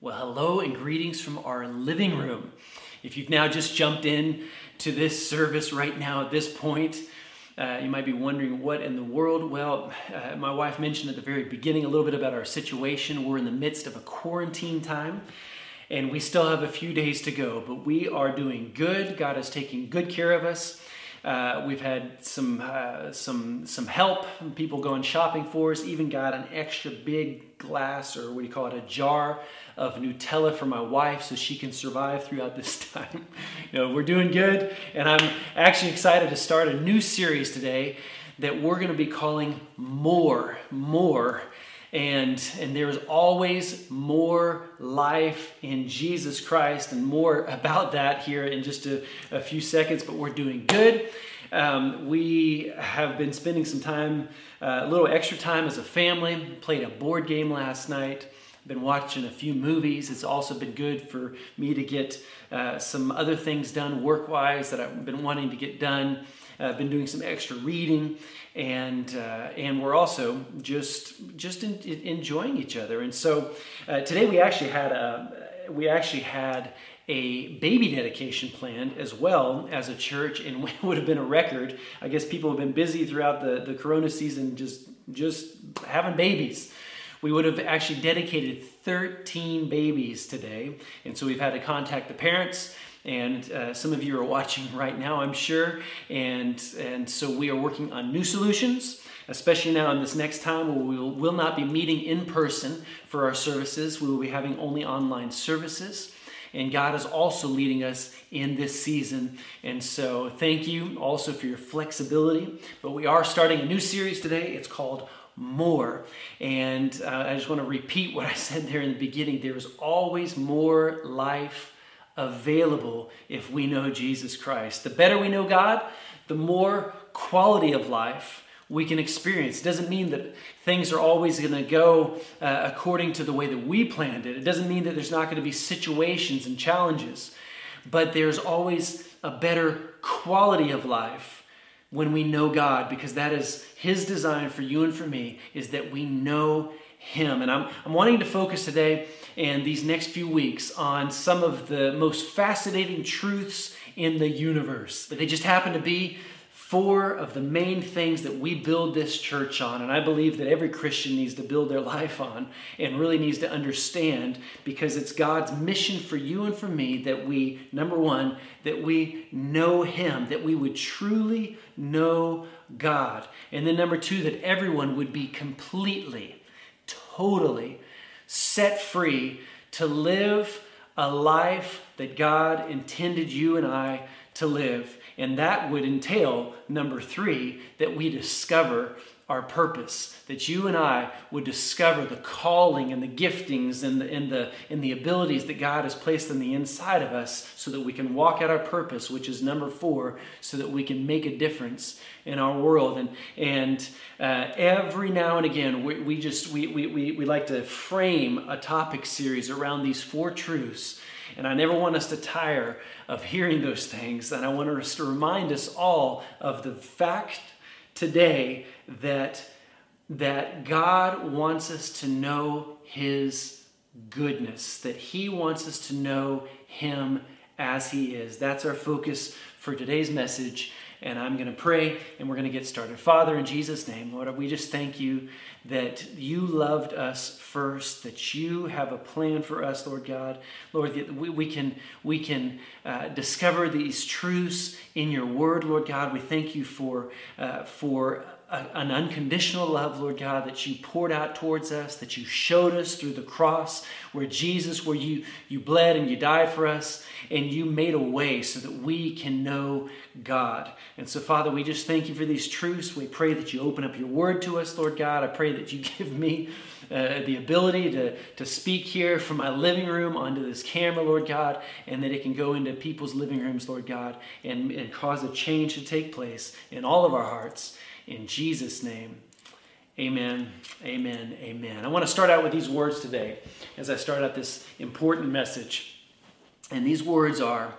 Well, hello and greetings from our living room. If you've now just jumped in to this service right now at this point, uh, you might be wondering what in the world. Well, uh, my wife mentioned at the very beginning a little bit about our situation. We're in the midst of a quarantine time, and we still have a few days to go, but we are doing good. God is taking good care of us. Uh, we've had some uh, some some help, people going shopping for us. Even got an extra big glass, or what do you call it, a jar of Nutella for my wife, so she can survive throughout this time. you know, we're doing good, and I'm actually excited to start a new series today that we're going to be calling More, More. And, and there's always more life in Jesus Christ, and more about that here in just a, a few seconds. But we're doing good. Um, we have been spending some time, uh, a little extra time as a family. Played a board game last night. Been watching a few movies. It's also been good for me to get uh, some other things done work wise that I've been wanting to get done. I've been doing some extra reading, and uh, and we're also just just in, in enjoying each other. And so uh, today we actually had a we actually had a baby dedication planned as well as a church, and it would have been a record. I guess people have been busy throughout the the Corona season, just just having babies. We would have actually dedicated 13 babies today, and so we've had to contact the parents and uh, some of you are watching right now, I'm sure. And, and so we are working on new solutions, especially now in this next time where we will, will not be meeting in person for our services. We will be having only online services. And God is also leading us in this season. And so thank you also for your flexibility. But we are starting a new series today. It's called more. And uh, I just want to repeat what I said there in the beginning. There is always more life available if we know Jesus Christ. The better we know God, the more quality of life we can experience. It doesn't mean that things are always going to go uh, according to the way that we planned it. It doesn't mean that there's not going to be situations and challenges, but there's always a better quality of life when we know God because that is his design for you and for me is that we know him. And I'm, I'm wanting to focus today and these next few weeks on some of the most fascinating truths in the universe. But they just happen to be four of the main things that we build this church on. And I believe that every Christian needs to build their life on and really needs to understand because it's God's mission for you and for me that we, number one, that we know Him, that we would truly know God. And then number two, that everyone would be completely, totally set free to live a life that God intended you and I to live. And that would entail, number three, that we discover our purpose, that you and I would discover the calling and the giftings and the, and, the, and the abilities that God has placed on the inside of us so that we can walk out our purpose, which is number four, so that we can make a difference in our world. And, and uh, every now and again, we, we just, we, we, we, we like to frame a topic series around these four truths. And I never want us to tire of hearing those things. And I want us to remind us all of the fact today that, that God wants us to know His goodness, that He wants us to know Him as He is. That's our focus for today's message. And I'm going to pray and we're going to get started. Father, in Jesus' name, Lord, we just thank you that you loved us first, that you have a plan for us, Lord God. Lord, that we, we can, we can uh, discover these truths in your word, Lord God. We thank you for, uh, for an unconditional love, Lord God, that you poured out towards us, that you showed us through the cross, where Jesus, where you, you bled and you died for us, and you made a way so that we can know God. And so, Father, we just thank you for these truths. We pray that you open up your word to us, Lord God. I pray that you give me uh, the ability to, to speak here from my living room onto this camera, Lord God, and that it can go into people's living rooms, Lord God, and, and cause a change to take place in all of our hearts. In Jesus' name, amen, amen, amen. I want to start out with these words today as I start out this important message. And these words are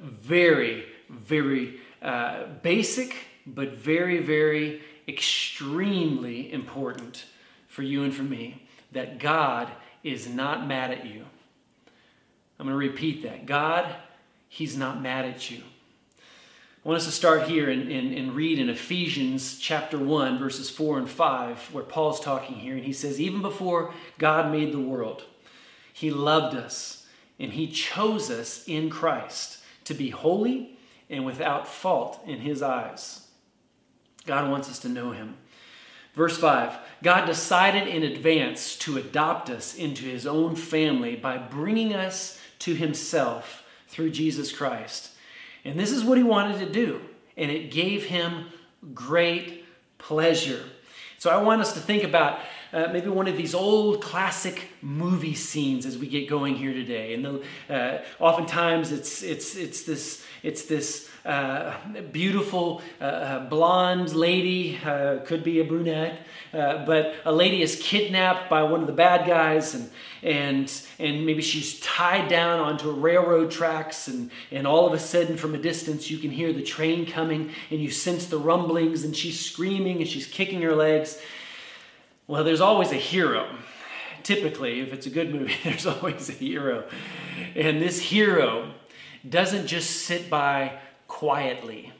very, very uh, basic, but very, very extremely important for you and for me that God is not mad at you. I'm going to repeat that. God, He's not mad at you. I want us to start here and, and, and, read in Ephesians chapter 1, verses 4 and 5, where Paul's talking here. And he says, Even before God made the world, He loved us and He chose us in Christ to be holy and without fault in His eyes. God wants us to know Him. Verse 5 God decided in advance to adopt us into His own family by bringing us to Himself through Jesus Christ. And this is what he wanted to do, and it gave him great pleasure. So I want us to think about uh, maybe one of these old classic movie scenes as we get going here today. And the, uh, oftentimes it's it's it's this it's this uh, beautiful uh, uh, blonde lady, uh, could be a brunette, but a lady is kidnapped by one of the bad guys, and and and maybe she's tied down onto a railroad tracks, and and all of a sudden, from a distance, you can hear the train coming, and you sense the rumblings, and she's screaming and she's kicking her legs. Well, there's always a hero typically, if it's a good movie, there's always a hero. And this hero doesn't just sit by quietly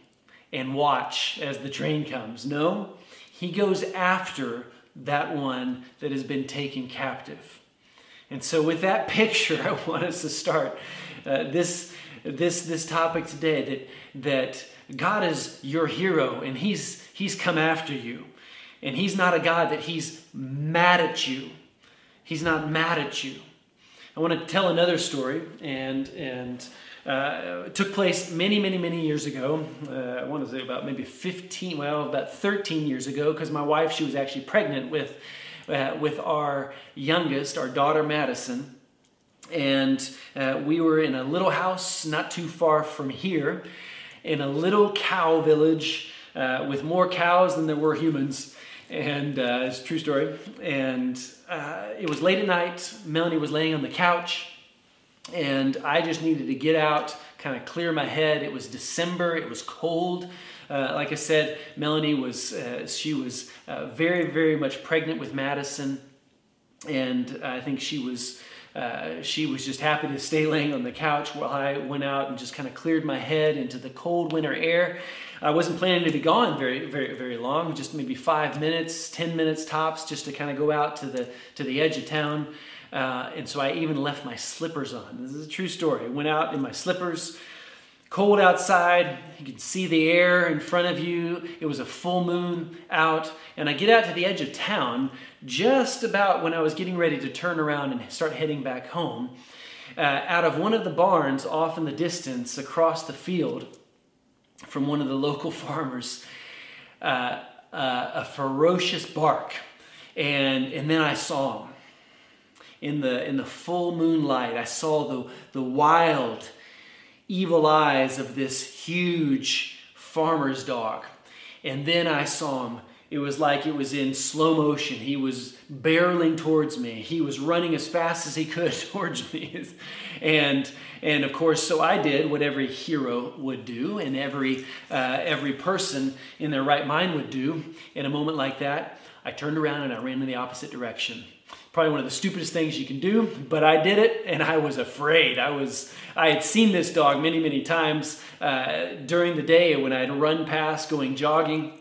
and watch as the train comes. No, he goes after that one that has been taken captive. And so, with that picture, I want us to start uh, this, this, this topic today that, that God is your hero and he's, he's come after you. And He's not a God that He's mad at you. He's not mad at you. I want to tell another story, and, and uh, took place many, many, many years ago. Uh, I want to say about maybe 15, well, about 13 years ago, because my wife, she was actually pregnant with, uh, with our youngest, our daughter Madison. And uh, we were in a little house not too far from here, in a little cow village uh, with more cows than there were humans. And uh, it's a true story. And it was late at night. Melanie was laying on the couch and I just needed to get out, kind of clear my head. It was December, it was cold. Uh, like I said, Melanie was uh, she was uh, very very much pregnant with Madison, and I think she was. Uh, she was just happy to stay laying on the couch while I went out and just kind of cleared my head into the cold winter air. I wasn't planning to be gone very, very, very long, just maybe five minutes, ten minutes tops, just to kind of go out to the to the edge of town. Uh, and so I even left my slippers on. This is a true story. I went out in my slippers, cold outside. You can see the air in front of you. It was a full moon out. And I get out to the edge of town just about when I was getting ready to turn around and start heading back home. Uh, out of one of the barns off in the distance across the field from one of the local farmers, uh, uh, a ferocious bark. And, and then I saw him in the, in the full moonlight, I saw the, the wild, evil eyes of this huge farmer's dog. And then I saw him. It was like it was in slow motion. He was barreling towards me. He was running as fast as he could towards me. and, and of course, so I did what every hero would do and every, uh, every person in their right mind would do in a moment like that. I turned around and I ran in the opposite direction probably one of the stupidest things you can do, but I did it and I was afraid. I was I had seen this dog many many times uh, during the day when I'd run past going jogging,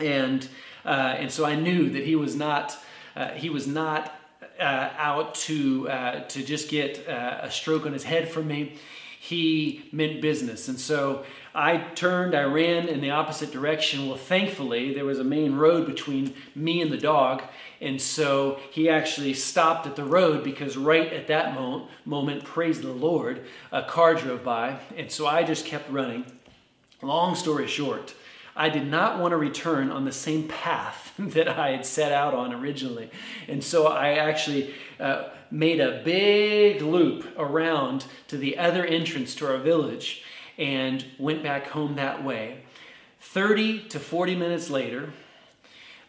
and uh, and so I knew that he was not uh, he was not uh, out to uh, to just get uh, a stroke on his head from me. He meant business, and so I turned, I ran in the opposite direction. Well, thankfully, there was a main road between me and the dog, and so he actually stopped at the road because right at that moment, moment, praise the Lord, a car drove by. And so I just kept running. Long story short, I did not want to return on the same path that I had set out on originally. And so I actually uh, made a big loop around to the other entrance to our village and went back home that way. 30 to 40 minutes later,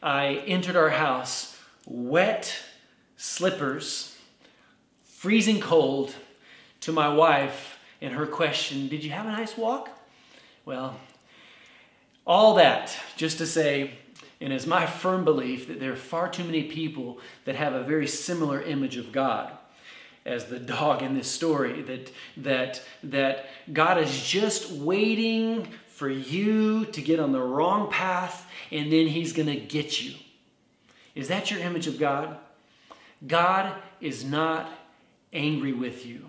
I entered our house wet slippers, freezing cold, to my wife and her question, Did you have a nice walk? Well, all that just to say, and it's my firm belief that there are far too many people that have a very similar image of God. as the dog in this story that that that God is just waiting for you to get on the wrong path and then he's going to get you. Is that your image of God? God is not angry with you.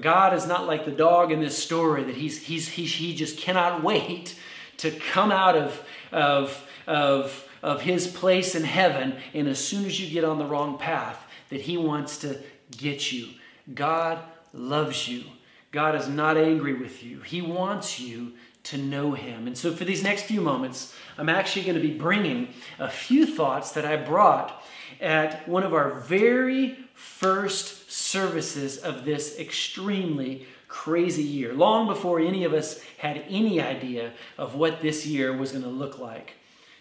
God is not like the dog in this story that he's, he's, he, he just cannot wait to come out of, of, of, of his place in heaven. And as soon as you get on the wrong path, that he wants to get you. God loves you. God is not angry with you. He wants you to know him. And so for these next few moments, I'm actually going to be bringing a few thoughts that I brought at one of our very first services of this extremely crazy year, long before any of us had any idea of what this year was going to look like.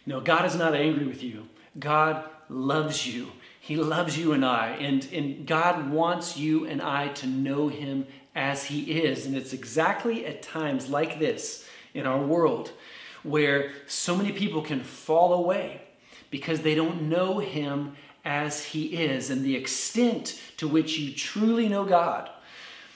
No, God is not angry with you. God loves you. He loves you and I. And, and God wants you and I to know Him as He is. And it's exactly at times like this in our world where so many people can fall away because they don't know Him as He is. And the extent to which you truly know God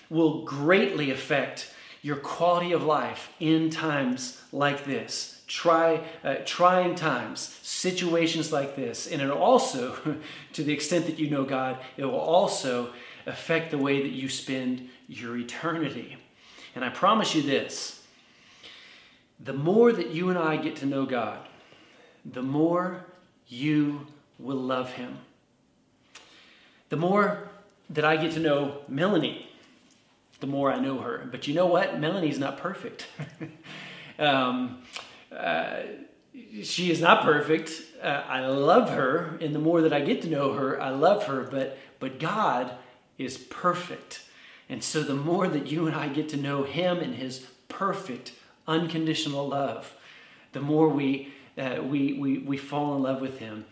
will greatly affect your quality of life in times like this. Try, uh, trying times, situations like this. And it also, to the extent that you know God, it will also affect the way that you spend your eternity. And I promise you this the more that you and I get to know God, the more you will love Him. The more that I get to know Melanie, the more I know her. But you know what? Melanie's not perfect. um, uh, she is not perfect. Uh, I love her, and the more that I get to know her, I love her. But but God is perfect, and so the more that you and I get to know Him and His perfect, unconditional love, the more we uh, we, we we fall in love with Him.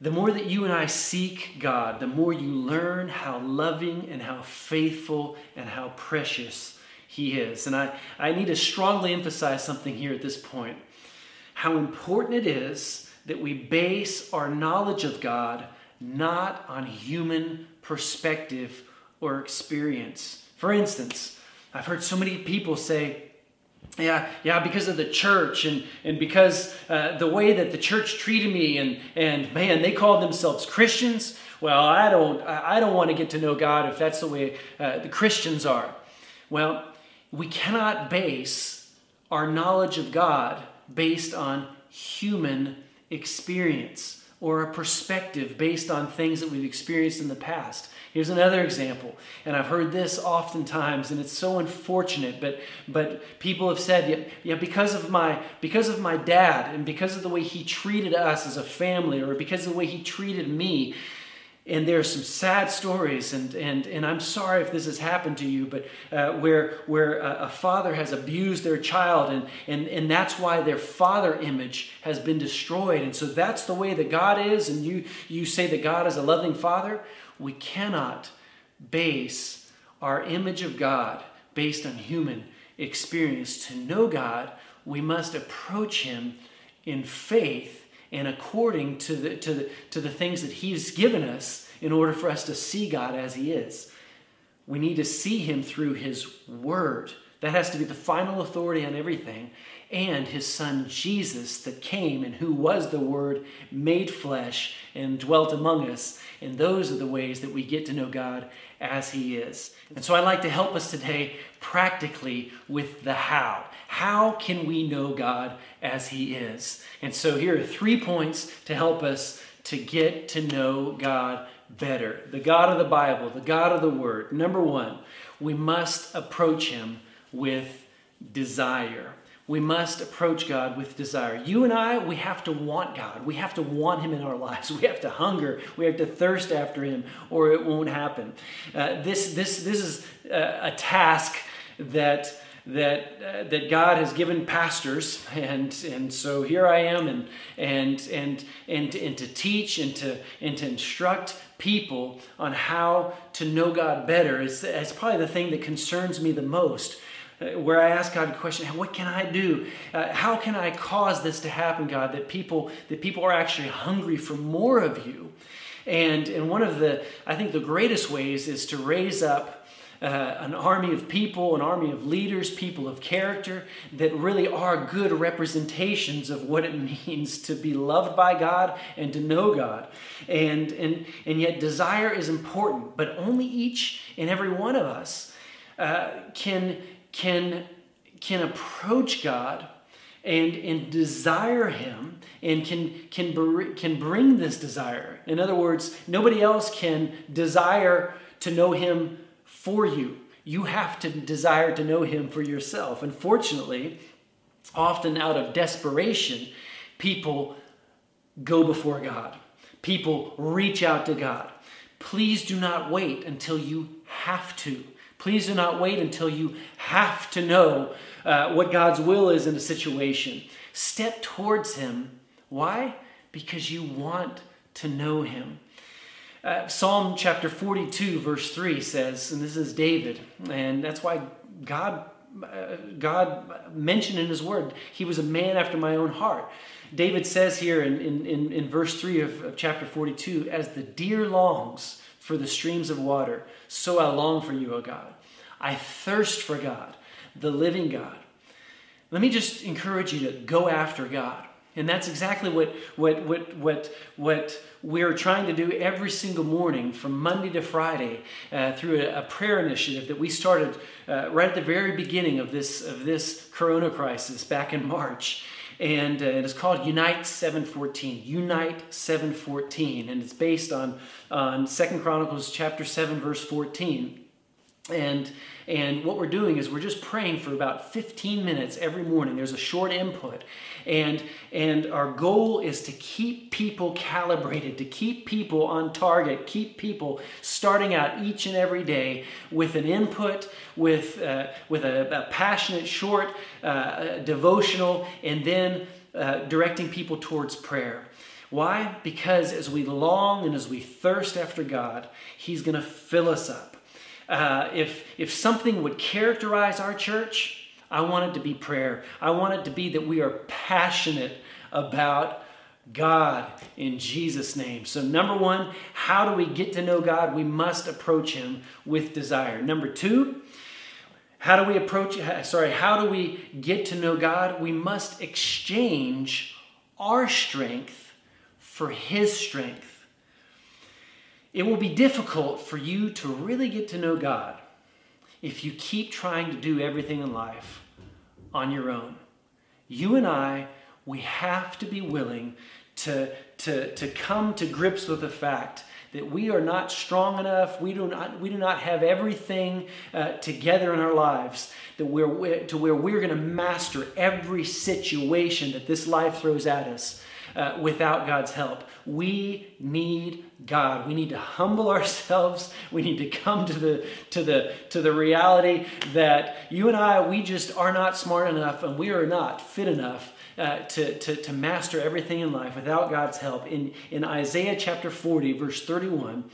The more that you and I seek God, the more you learn how loving and how faithful and how precious He is. And I, I need to strongly emphasize something here at this point how important it is that we base our knowledge of God not on human perspective or experience. For instance, I've heard so many people say, yeah, yeah, because of the church and, and because uh, the way that the church treated me and, and man, they called themselves Christians. Well, I don't, I don't want to get to know God if that's the way uh, the Christians are. Well, we cannot base our knowledge of God based on human experience or a perspective based on things that we've experienced in the past. Here's another example, and I've heard this oftentimes, and it's so unfortunate. But but people have said, yeah, yeah, because of my because of my dad, and because of the way he treated us as a family, or because of the way he treated me, and there are some sad stories, and, and, and I'm sorry if this has happened to you, but uh, where, where a, a, father has abused their child, and, and, and that's why their father image has been destroyed. And so that's the way that God is, and you, you say that God is a loving father we cannot base our image of God based on human experience. To know God, we must approach Him in faith and according to the, to the, to the things that He's given us in order for us to see God as He is. We need to see Him through His Word. That has to be the final authority on everything. And his son Jesus, that came and who was the Word made flesh and dwelt among us. And those are the ways that we get to know God as He is. And so I'd like to help us today practically with the how. How can we know God as He is? And so here are three points to help us to get to know God better. The God of the Bible, the God of the Word. Number one, we must approach Him with desire. We must approach God with desire. You and I, we have to want God. We have to want Him in our lives. We have to hunger. We have to thirst after Him, or it won't happen. Uh, this, this, this is a, a task that that uh, that God has given pastors, and and so here I am, and and and and and to teach and to and to instruct people on how to know God better is, is probably the thing that concerns me the most. Uh, where I ask God a question, what can I do? Uh, how can I cause this to happen, God? That people that people are actually hungry for more of you. And, and one of the, I think, the greatest ways is to raise up uh, an army of people, an army of leaders, people of character that really are good representations of what it means to be loved by God and to know God. And, and, and yet, desire is important, but only each and every one of us uh, can, can, can approach God and, and desire Him and can, can, can bring this desire. In other words, nobody else can desire to know Him for you. You have to desire to know Him for yourself. Unfortunately, often out of desperation, people go before God. People reach out to God. Please do not wait until you have to. Please do not wait until you have to know uh, what God's will is in a situation. Step towards Him. Why? Because you want to know Him. Uh, Psalm chapter 42, verse 3 says, and this is David, and that's why God, uh, God mentioned in his word, he was a man after my own heart. David says here in, in, in, verse 3 of, of chapter 42, as the deer longs for the streams of water, so I long for you, O God. I thirst for God, the living God. Let me just encourage you to go after God. And that's exactly what, what, what, what, what we're trying to do every single morning from Monday to Friday uh, through a, a, prayer initiative that we started uh, right at the very beginning of this, of this corona crisis back in March. And uh, it is called Unite 714. Unite 714. And it's based on, on 2 Chronicles chapter 7, verse 14. And, and what we're doing is we're just praying for about 15 minutes every morning. There's a short input. And, and our goal is to keep people calibrated, to keep people on target, keep people starting out each and every day with an input, with, uh, with a, a, passionate, short uh, devotional, and then uh, directing people towards prayer. Why? Because as we long and as we thirst after God, He's going to fill us up. Uh, if, if something would characterize our church, I want it to be prayer. I want it to be that we are passionate about God in Jesus' name. So, number one, how do we get to know God? We must approach Him with desire. Number two, how do we approach, sorry, how do we get to know God? We must exchange our strength for His strength. It will be difficult for you to really get to know God if you keep trying to do everything in life on your own. You and I, we have to be willing to, to, to come to grips with the fact that we are not strong enough, we do not, we do not have everything uh, together in our lives that we're, to where we're going to master every situation that this life throws at us uh, without God's help. We need God. We need to humble ourselves. We need to come to the to the to the reality that you and I we just are not smart enough and we are not fit enough uh, to, to, to master everything in life without God's help. In, in Isaiah chapter 40, verse 31,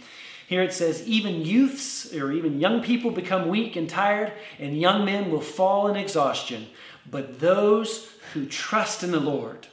here it says, Even youths or even young people become weak and tired, and young men will fall in exhaustion. But those who trust in the Lord,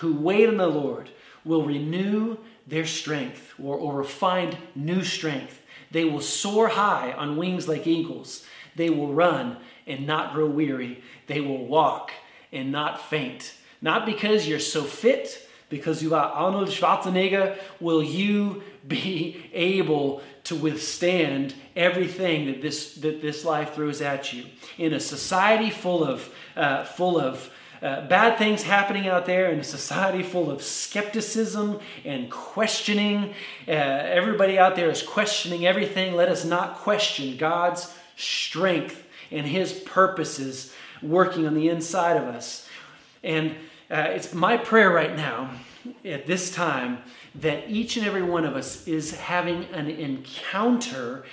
who wait on the Lord will renew their strength or, or find new strength. They will soar high on wings like eagles. They will run and not grow weary. They will walk and not faint. Not because you're so fit, because you are Arnold Schwarzenegger, will you be able to withstand everything that this, that this life throws at you. In a society full of, uh, full of uh, bad things happening out there in a society full of skepticism and questioning. Uh, everybody out there is questioning everything. Let us not question God's strength and His purposes working on the inside of us. And uh, it's my prayer right now at this time that each and every one of us is having an encounter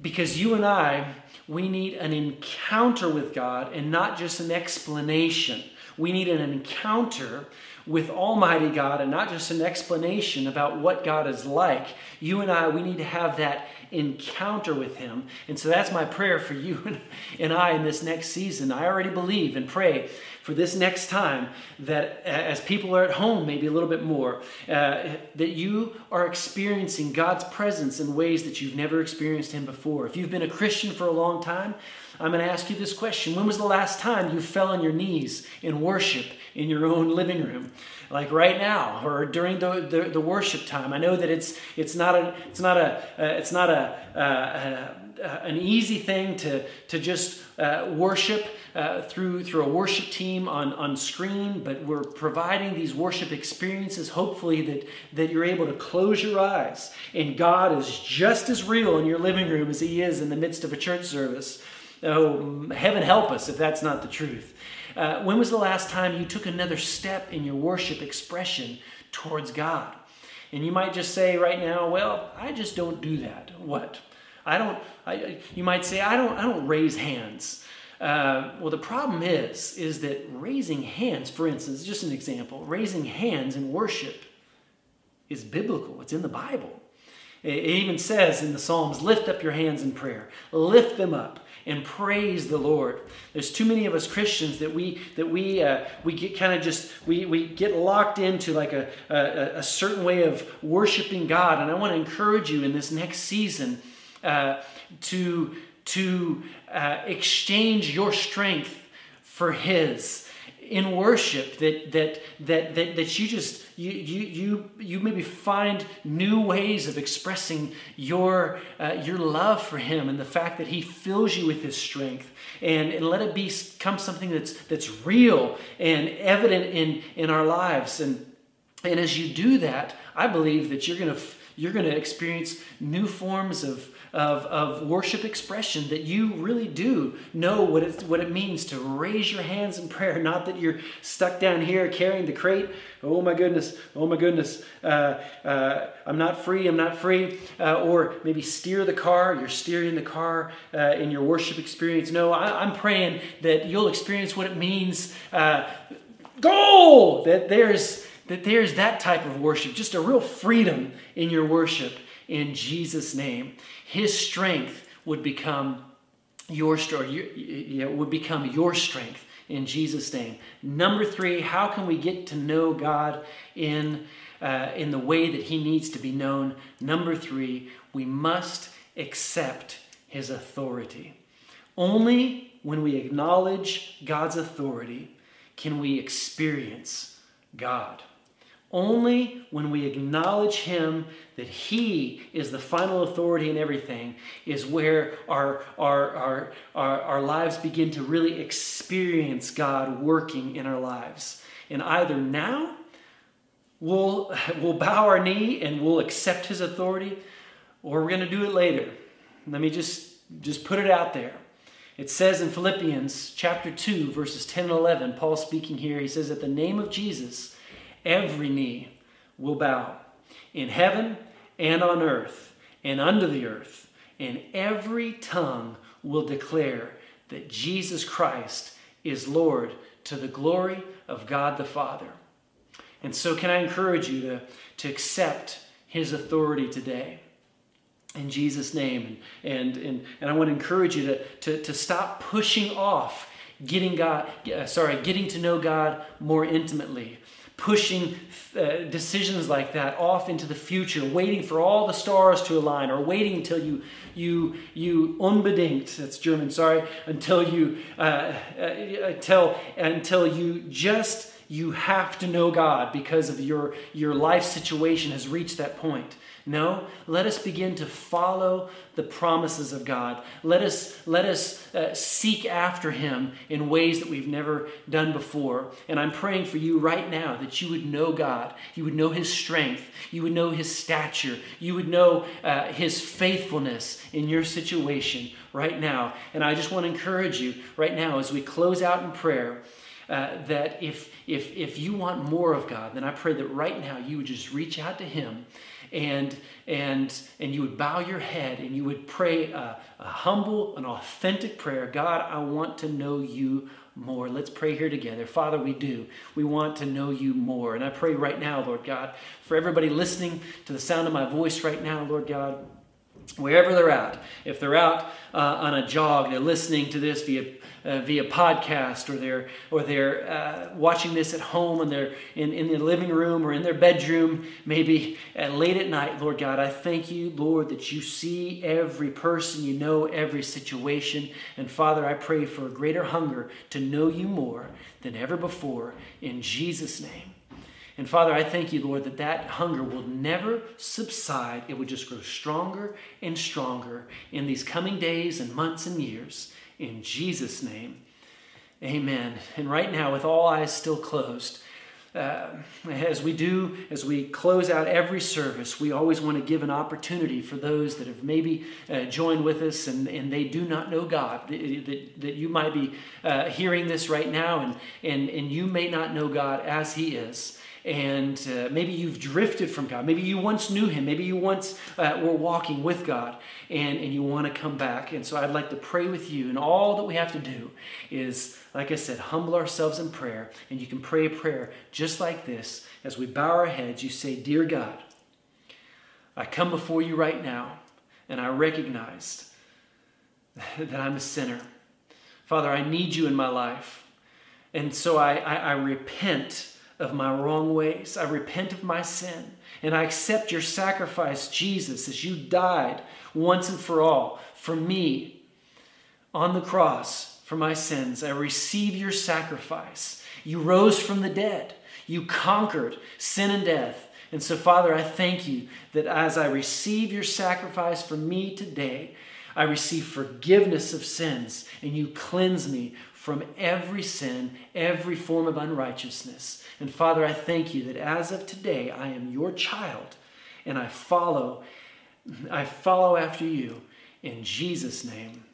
because you and I we need an encounter with God and not just an explanation. We need an encounter with Almighty God and not just an explanation about what God is like. You and I, we need to have that encounter with Him. And so that's my prayer for you and I in this next season. I already believe and pray for this next time that as people are at home, maybe a little bit more, uh, that you are experiencing God's presence in ways that you've never experienced Him before. If you've been a Christian for a long time, I'm going to ask you this question When was the last time you fell on your knees in worship in your own living room? Like right now or during the, the, the worship time. I know that it's, it's not, a, it's not, a, uh, it's not a, uh, uh, an easy thing to, to just uh, worship uh, through, through a worship team on, on screen, but we're providing these worship experiences, hopefully, that, that you're able to close your eyes and God is just as real in your living room as He is in the midst of a church service. Oh, heaven help us if that's not the truth. Uh, when was the last time you took another step in your worship expression towards God? And you might just say right now, well, I just don't do that. What? I don't. I, you might say, I don't. I don't raise hands. Uh, well, the problem is, is that raising hands, for instance, just an example, raising hands in worship is biblical. It's in the Bible. It even says in the Psalms, lift up your hands in prayer. Lift them up and praise the Lord. There's too many of us Christians that we that we uh, we get kind of just we we get locked into like a, a, a certain way of worshiping God. And I want to encourage you in this next season uh, to to uh, exchange your strength for His in worship that that that that, that you just you you you you maybe find new ways of expressing your uh, your love for him and the fact that he fills you with his strength. And, and let it become something that's that's real and evident in in our lives. And and as you do that i believe that you're going to you're going to experience new forms of of, of worship expression that you really do know what, it's, what it means to raise your hands in prayer. Not that you're stuck down here carrying the crate. Oh my goodness, oh my goodness, uh, uh, I'm not free, I'm not free. Uh, or maybe steer the car, you're steering the car uh, in your worship experience. No, I, am praying that you'll experience what it means. Uh, go! That there's that there's that type of worship, just a real freedom in your worship in Jesus' name. His strength would become your story, would become your strength in Jesus' name. Number three, how can we get to know God in, uh, in the way that He needs to be known? Number three, we must accept His authority. Only when we acknowledge God's authority can we experience God. Only when we acknowledge Him that He is the final authority in everything is where our, our, our, our, our lives begin to really experience God working in our lives. And either now we'll, we'll bow our knee and we'll accept His authority, or we're going to do it later. Let me just, just put it out there. It says in Philippians chapter 2, verses 10 and 11, Paul speaking here, he says, At the name of Jesus, every knee will bow in heaven and on earth and under the earth, and every tongue will declare that Jesus Christ is Lord to the glory of God the Father. And so, can I encourage you to, to accept his authority today? In Jesus' name. And, and, and, and I want to encourage you to, to, to stop pushing off getting God, uh, sorry, getting to know God more intimately pushing uh, decisions like that off into the future, waiting for all the stars to align, or waiting until you you you unbedingt that's German, sorry, until you uh, uh, until until you just you have to know God because of your your life situation has reached that point. No, let us begin to follow the promises of God. Let us, let us uh, seek after Him in ways that we've never done before. And I'm praying for you right now that you would know God. You would know His strength. You would know His stature. You would know uh, His faithfulness in your situation right now. And I just want to encourage you right now as we close out in prayer. Uh, that if, if, if you want more of God, then I pray that right now you would just reach out to Him and and and you would bow your head and you would pray a, a humble an authentic prayer. God i want to know you more. Let's pray here together. Father we do. We want to know you more. And i pray right now lord god for everybody listening to the sound of my voice right now lord god wherever they're at. If they're out uh, on a jog, they're listening to this via uh, via podcast, or they're or they're uh, watching this at home, and they're in in the living room or in their bedroom, maybe at late at night. Lord God, I thank you, Lord, that you see every person, you know every situation, and Father, I pray for a greater hunger to know you more than ever before. In Jesus' name. And Father, I thank you, Lord, that that hunger will never subside. It would just grow stronger and stronger in these coming days and months and years. In Jesus' name, amen. And right now, with all eyes still closed, uh, as we do, as we close out every service, we always want to give an opportunity for those that have maybe uh, joined with us and, and they do not know God. That, that you might be uh, hearing this right now and, and, and you may not know God as He is and uh, maybe you've drifted from God. Maybe you once knew Him. Maybe you once uh, were walking with God and, and you want to come back. And so I'd like to pray with you. And all that we have to do is, like I said, humble ourselves in prayer. And you can pray a prayer just like this. As we bow our heads, you say, Dear God, I come before you right now and I recognize that I'm a sinner. Father, I need you in my life. And so I, I, I repent of my wrong ways. I repent of my sin. And I accept your sacrifice, Jesus, as you died once and for all for me on the cross for my sins. I receive your sacrifice. You rose from the dead. You conquered sin and death. And so, Father, I thank you that as I receive your sacrifice for me today, I receive forgiveness of sins and you cleanse me from every sin, every form of unrighteousness. And Father, I thank you that as of today, I am your child and I follow, I follow after you in Jesus' name.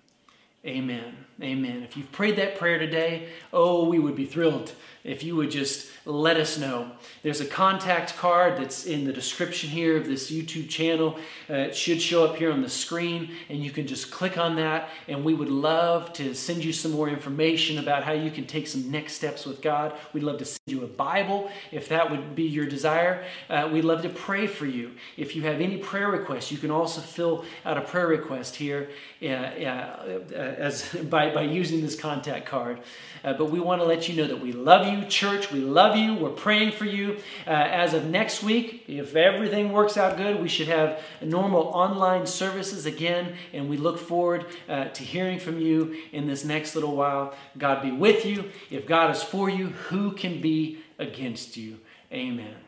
Amen. Amen. If you've prayed that prayer today, oh, we would be thrilled if you would just let us know. There's a contact card that's in the description here of this YouTube channel. Uh, it should show up here on the screen, and you can just click on that. And we would love to send you some more information about how you can take some next steps with God. We'd love to send you a Bible if that would be your desire. Uh, we'd love to pray for you. If you have any prayer requests, you can also fill out a prayer request here uh, uh as by, by using this contact card. Uh, but we want to let you know that we love you, church. We love you. We're praying for you. Uh, as of next week, if everything works out good, we should have normal online services again. And we look forward uh, to hearing from you in this next little while. God be with you. If God is for you, who can be against you? Amen.